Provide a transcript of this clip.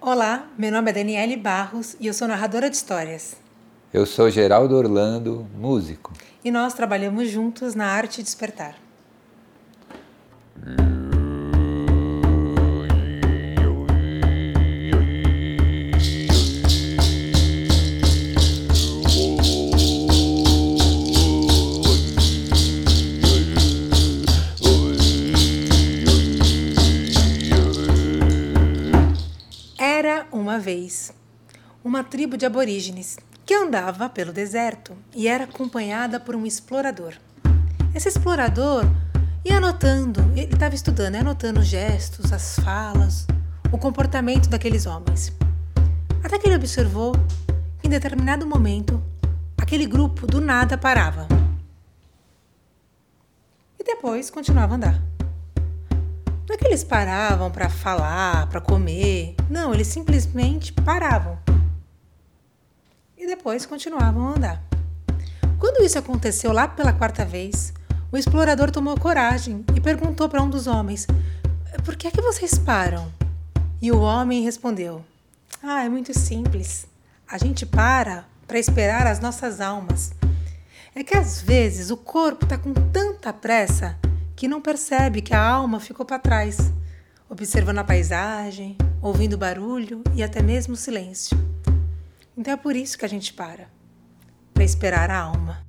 Olá, meu nome é Daniele Barros e eu sou narradora de histórias. Eu sou Geraldo Orlando, músico. E nós trabalhamos juntos na arte despertar. Era uma vez uma tribo de aborígenes que andava pelo deserto e era acompanhada por um explorador. Esse explorador ia anotando, ele estava estudando, ia anotando os gestos, as falas, o comportamento daqueles homens. Até que ele observou que em determinado momento aquele grupo do nada parava. E depois continuava a andar. Não é que eles paravam para falar, para comer. Não, eles simplesmente paravam. E depois continuavam a andar. Quando isso aconteceu lá pela quarta vez, o explorador tomou coragem e perguntou para um dos homens: Por que é que vocês param? E o homem respondeu: Ah, é muito simples. A gente para para esperar as nossas almas. É que às vezes o corpo está com tanta pressa que não percebe que a alma ficou para trás, observando a paisagem, ouvindo barulho e até mesmo silêncio. Então é por isso que a gente para para esperar a alma.